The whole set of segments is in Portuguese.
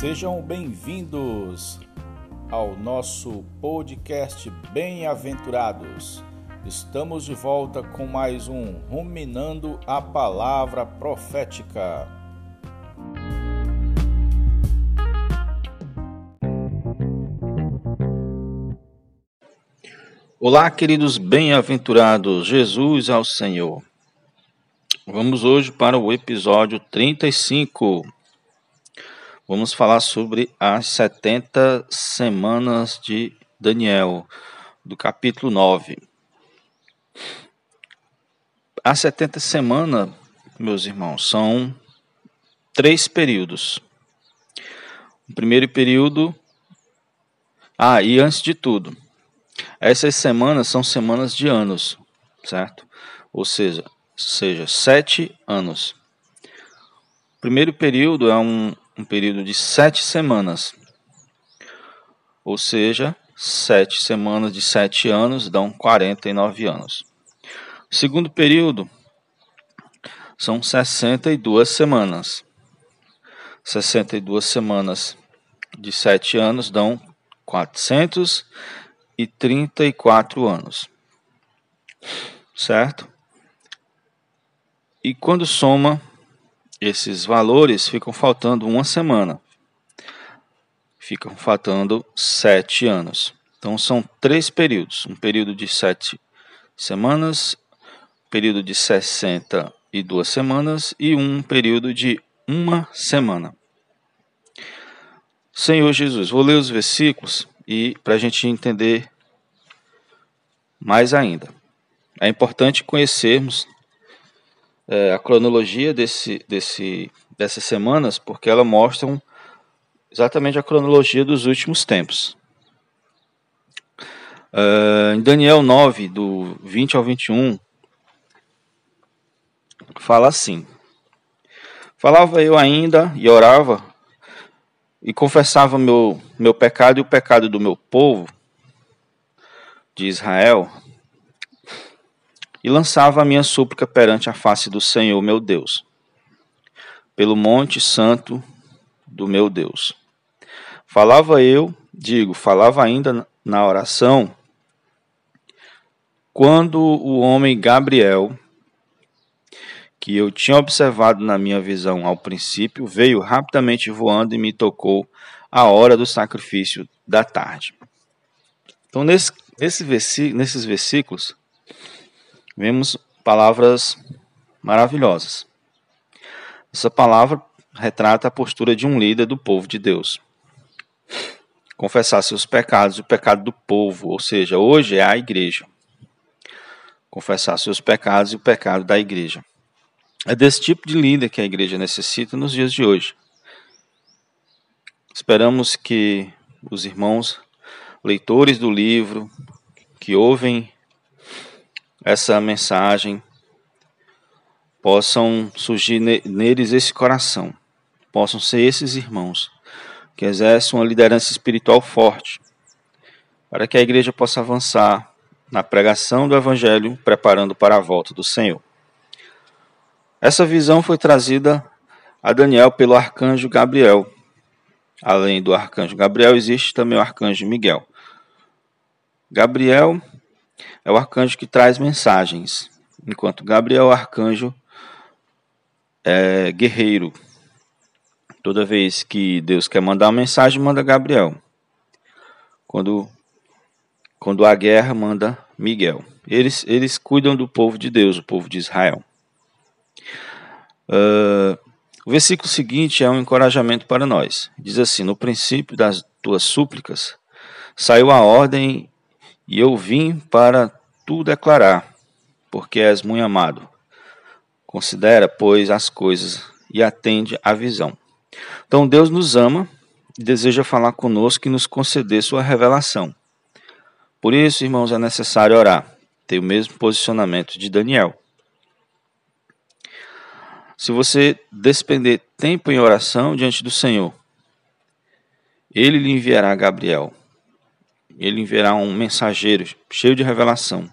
Sejam bem-vindos ao nosso podcast Bem-aventurados. Estamos de volta com mais um Ruminando a Palavra Profética. Olá, queridos bem-aventurados, Jesus ao Senhor. Vamos hoje para o episódio 35. Vamos falar sobre as 70 semanas de Daniel, do capítulo 9. As 70 semanas, meus irmãos, são três períodos. O primeiro período. Ah, e antes de tudo, essas semanas são semanas de anos, certo? Ou seja, seja, sete anos. O primeiro período é um, um período de sete semanas, ou seja, sete semanas de sete anos dão 49 anos. O segundo período são 62 semanas. 62 semanas de sete anos dão 434 anos. Certo? E quando soma esses valores, ficam faltando uma semana. Ficam faltando sete anos. Então são três períodos: um período de sete semanas, período de 62 semanas e um período de uma semana. Senhor Jesus, vou ler os versículos e para a gente entender mais ainda. É importante conhecermos é, a cronologia desse, desse, dessas semanas, porque elas mostram exatamente a cronologia dos últimos tempos. Uh, em Daniel 9, do 20 ao 21, fala assim: Falava eu ainda e orava e confessava meu, meu pecado e o pecado do meu povo de Israel e lançava a minha súplica perante a face do Senhor meu Deus, pelo monte santo do meu Deus. Falava eu, digo, falava ainda na oração, quando o homem Gabriel, que eu tinha observado na minha visão ao princípio, veio rapidamente voando e me tocou a hora do sacrifício da tarde. Então, nesse, nesse nesses versículos, vemos palavras maravilhosas. Essa palavra retrata a postura de um líder do povo de Deus. Confessar seus pecados o pecado do povo, ou seja, hoje é a igreja. Confessar seus pecados e o pecado da igreja. É desse tipo de líder que a igreja necessita nos dias de hoje. Esperamos que os irmãos leitores do livro, que ouvem essa mensagem possam surgir neles esse coração, possam ser esses irmãos que exercem uma liderança espiritual forte, para que a igreja possa avançar na pregação do Evangelho, preparando para a volta do Senhor. Essa visão foi trazida a Daniel pelo arcanjo Gabriel. Além do arcanjo Gabriel, existe também o arcanjo Miguel. Gabriel é o arcanjo que traz mensagens, enquanto Gabriel é o arcanjo é, guerreiro. Toda vez que Deus quer mandar uma mensagem, manda Gabriel. Quando, quando há guerra, manda Miguel. Eles, eles cuidam do povo de Deus, o povo de Israel. Uh, o versículo seguinte é um encorajamento para nós. Diz assim: No princípio das tuas súplicas saiu a ordem e eu vim para tu declarar, porque és muito amado. Considera, pois, as coisas e atende à visão. Então Deus nos ama e deseja falar conosco e nos conceder sua revelação. Por isso, irmãos, é necessário orar, ter o mesmo posicionamento de Daniel. Se você despender tempo em oração diante do Senhor, ele lhe enviará Gabriel, ele enviará um mensageiro cheio de revelação.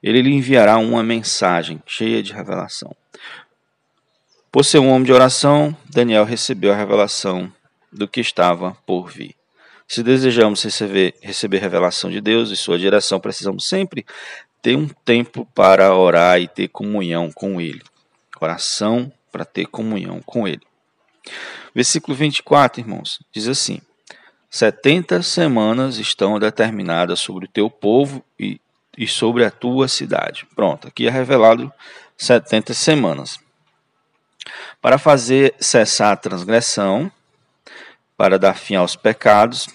Ele lhe enviará uma mensagem cheia de revelação. Por ser um homem de oração, Daniel recebeu a revelação do que estava por vir. Se desejamos receber, receber revelação de Deus e sua direção, precisamos sempre ter um tempo para orar e ter comunhão com Ele. Oração para ter comunhão com Ele. Versículo 24, irmãos, diz assim: Setenta semanas estão determinadas sobre o teu povo e, e sobre a tua cidade. Pronto, aqui é revelado 70 semanas. Para fazer cessar a transgressão, para dar fim aos pecados,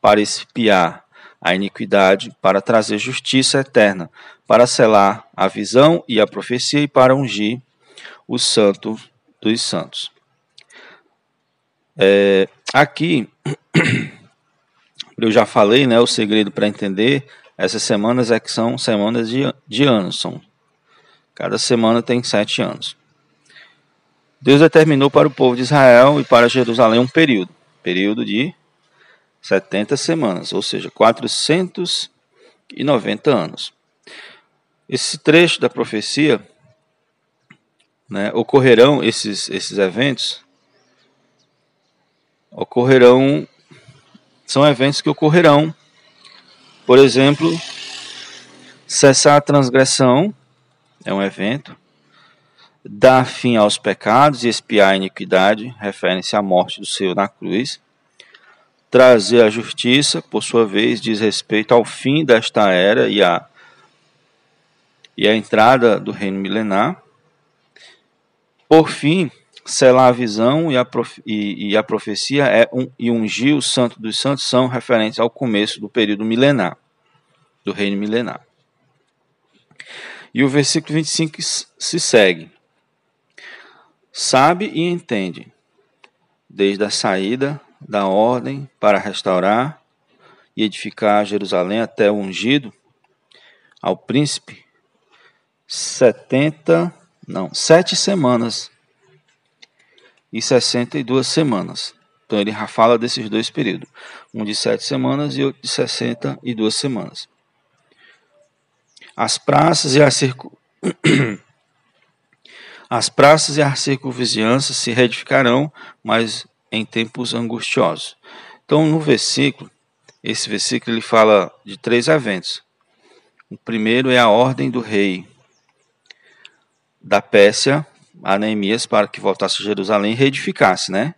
para expiar a iniquidade, para trazer justiça eterna, para selar a visão e a profecia e para ungir o santo dos santos. É, aqui eu já falei, né, o segredo para entender essas semanas é que são semanas de, de anos, são cada semana tem sete anos. Deus determinou para o povo de Israel e para Jerusalém um período, período de 70 semanas, ou seja, 490 anos. Esse trecho da profecia, né, ocorrerão esses, esses eventos, ocorrerão são eventos que ocorrerão. Por exemplo, cessar a transgressão é um evento. Dar fim aos pecados e expiar a iniquidade, referem-se à morte do Senhor na cruz. Trazer a justiça, por sua vez, diz respeito ao fim desta era e a, e a entrada do reino milenar. Por fim, selar a visão e a, prof, e, e a profecia é um, e ungir o santo dos santos são referentes ao começo do período milenar, do reino milenar. E o versículo 25 se segue. Sabe e entende, desde a saída da ordem para restaurar e edificar Jerusalém até o ungido, ao príncipe, setenta, não, sete semanas e 62 semanas. Então ele fala desses dois períodos, um de sete semanas e outro de 62 semanas. As praças e a circo... As praças e a circunvizinhança se reedificarão, mas em tempos angustiosos. Então, no versículo, esse versículo ele fala de três eventos. O primeiro é a ordem do rei da Pérsia a Neemias para que voltasse a Jerusalém e reedificasse, né?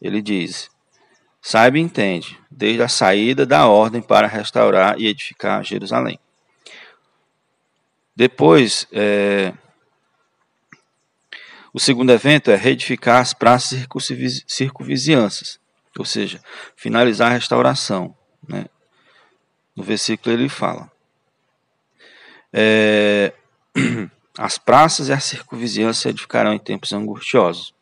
Ele diz: Saiba e entende, desde a saída da ordem para restaurar e edificar Jerusalém. Depois, é, o segundo evento é reedificar as praças circunvizinhanças, ou seja, finalizar a restauração. Né? No versículo ele fala. É, As praças e a circunvizinhança edificarão em tempos angustiosos.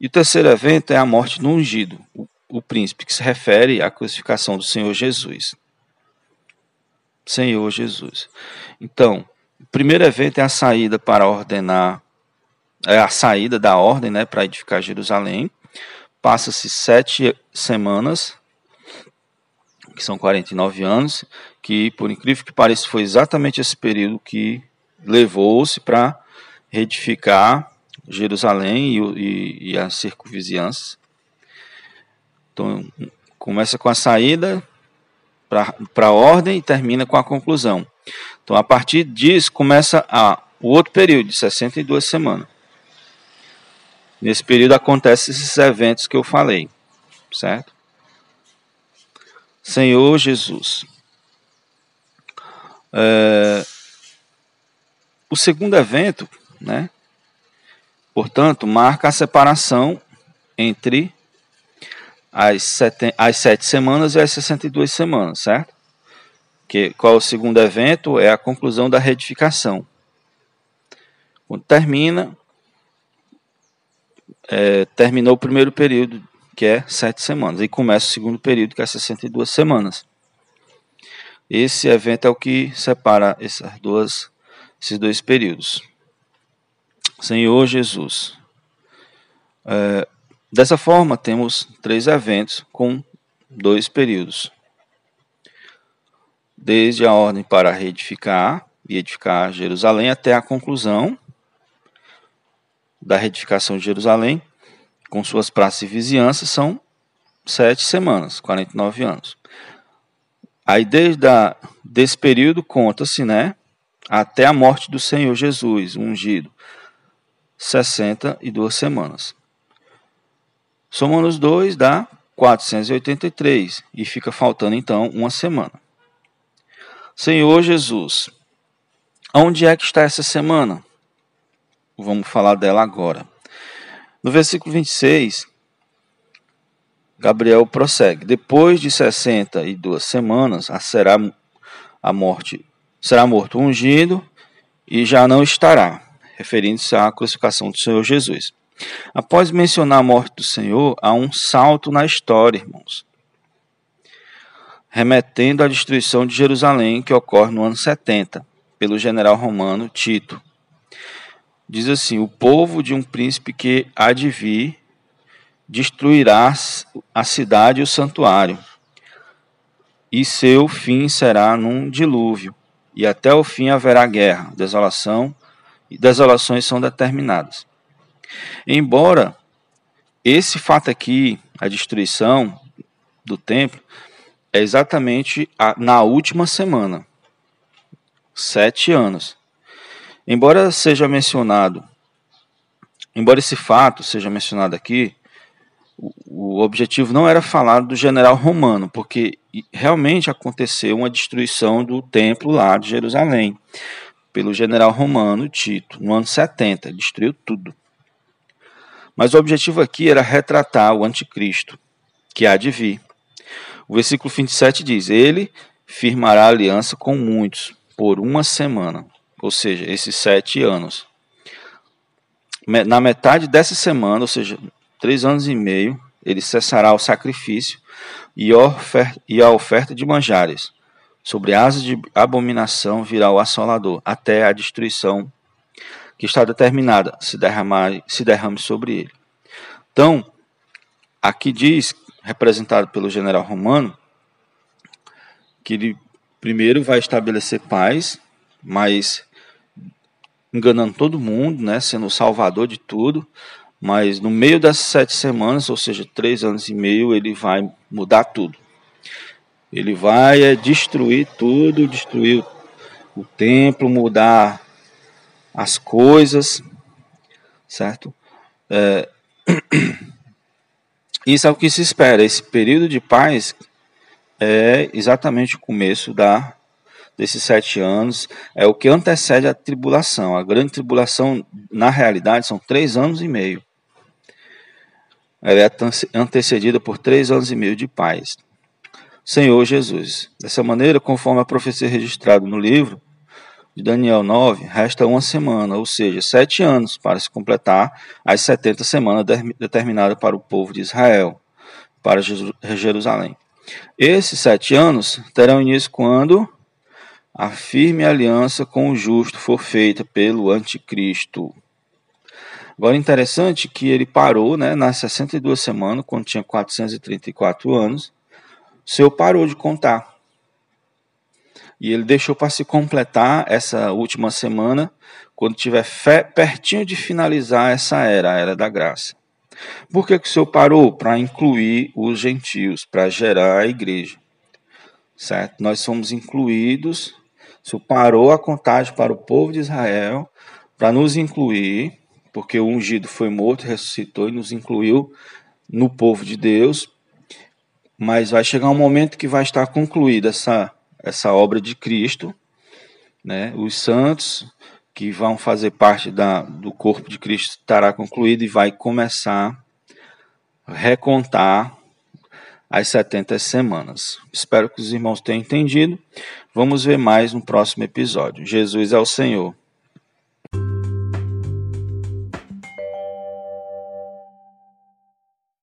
E o terceiro evento é a morte do ungido, o, príncipe, que se refere à crucificação do Senhor Jesus. Senhor Jesus. Então, o primeiro evento é a saída para ordenar, é a saída da ordem, né, para edificar Jerusalém. Passa-se sete semanas que são 49 anos, que, por incrível que pareça, foi exatamente esse período que levou-se para reedificar Jerusalém e, e, e as circunvizinhanças. Então, começa com a saída para a ordem e termina com a conclusão. Então, a partir disso, começa a, o outro período, de 62 semanas. Nesse período acontecem esses eventos que eu falei, certo? Senhor Jesus. É, o segundo evento, né, portanto, marca a separação entre as sete, as sete semanas e as 62 semanas, certo? Que, qual é o segundo evento? É a conclusão da retificação. Quando termina, é, terminou o primeiro período que é sete semanas. E começa o segundo período, que é 62 semanas. Esse evento é o que separa essas duas, esses dois períodos. Senhor Jesus. É, dessa forma, temos três eventos com dois períodos. Desde a ordem para reedificar e edificar Jerusalém até a conclusão da reedificação de Jerusalém, com suas praças e vizinhanças, são sete semanas, 49 anos. Aí desde a, desse período conta-se, né, até a morte do Senhor Jesus, ungido, 62 semanas. Somando os dois dá 483 e fica faltando então uma semana. Senhor Jesus, onde é que está essa semana? Vamos falar dela agora. No versículo 26, Gabriel prossegue: Depois de 62 semanas, será a morte, será morto ungido e já não estará, referindo-se à crucificação do Senhor Jesus. Após mencionar a morte do Senhor, há um salto na história, irmãos, remetendo à destruição de Jerusalém que ocorre no ano 70 pelo general romano Tito. Diz assim: O povo de um príncipe que há de vir destruirá a cidade e o santuário, e seu fim será num dilúvio, e até o fim haverá guerra, desolação, e desolações são determinadas. Embora esse fato aqui, a destruição do templo, é exatamente na última semana, sete anos. Embora seja mencionado, embora esse fato seja mencionado aqui, o, objetivo não era falar do general romano, porque realmente aconteceu uma destruição do templo lá de Jerusalém pelo general romano Tito, no ano 70, destruiu tudo. Mas o objetivo aqui era retratar o anticristo, que há de vir. O versículo 27 diz: Ele firmará aliança com muitos por uma semana, ou seja, esses sete anos. Na metade dessa semana, ou seja, três anos e meio, ele cessará o sacrifício e a oferta de manjares. Sobre asas de abominação virá o assolador, até a destruição que está determinada se, derramar, se derrame sobre ele. Então, aqui diz, representado pelo general romano, que ele primeiro vai estabelecer paz, mas enganando todo mundo, né, sendo o salvador de tudo, mas no meio das sete semanas, ou seja, três anos e meio, ele vai mudar tudo. Ele vai é, destruir tudo, destruir o templo, mudar as coisas, certo? É, isso é o que se espera. Esse período de paz é exatamente o começo da desses sete anos, é o que antecede a tribulação. A grande tribulação, na realidade, são três anos e meio. Ela é antecedida por três anos e meio de paz. Senhor Jesus. Dessa maneira, conforme a profecia registrada no livro de Daniel 9, resta uma semana, ou seja, sete anos, para se completar as 70 semanas determinadas para o povo de Israel, para Jerusalém. Esses sete anos terão início quando a firme aliança com o justo for feita pelo anticristo. Agora, interessante que ele parou né, nas 62 semanas, quando tinha 434 anos. O Senhor parou de contar. E ele deixou para se completar essa última semana, quando tiver fé, pertinho de finalizar essa era, a era da graça. Por que, que o Senhor parou? Para incluir os gentios, para gerar a igreja. Certo? Nós somos incluídos Senhor parou a contagem para o povo de Israel para nos incluir, porque o ungido foi morto, ressuscitou e nos incluiu no povo de Deus. Mas vai chegar um momento que vai estar concluída essa, essa obra de Cristo, né? Os santos que vão fazer parte da, do corpo de Cristo estará concluído e vai começar a recontar as 70 semanas. Espero que os irmãos tenham entendido. Vamos ver mais no próximo episódio. Jesus é o Senhor.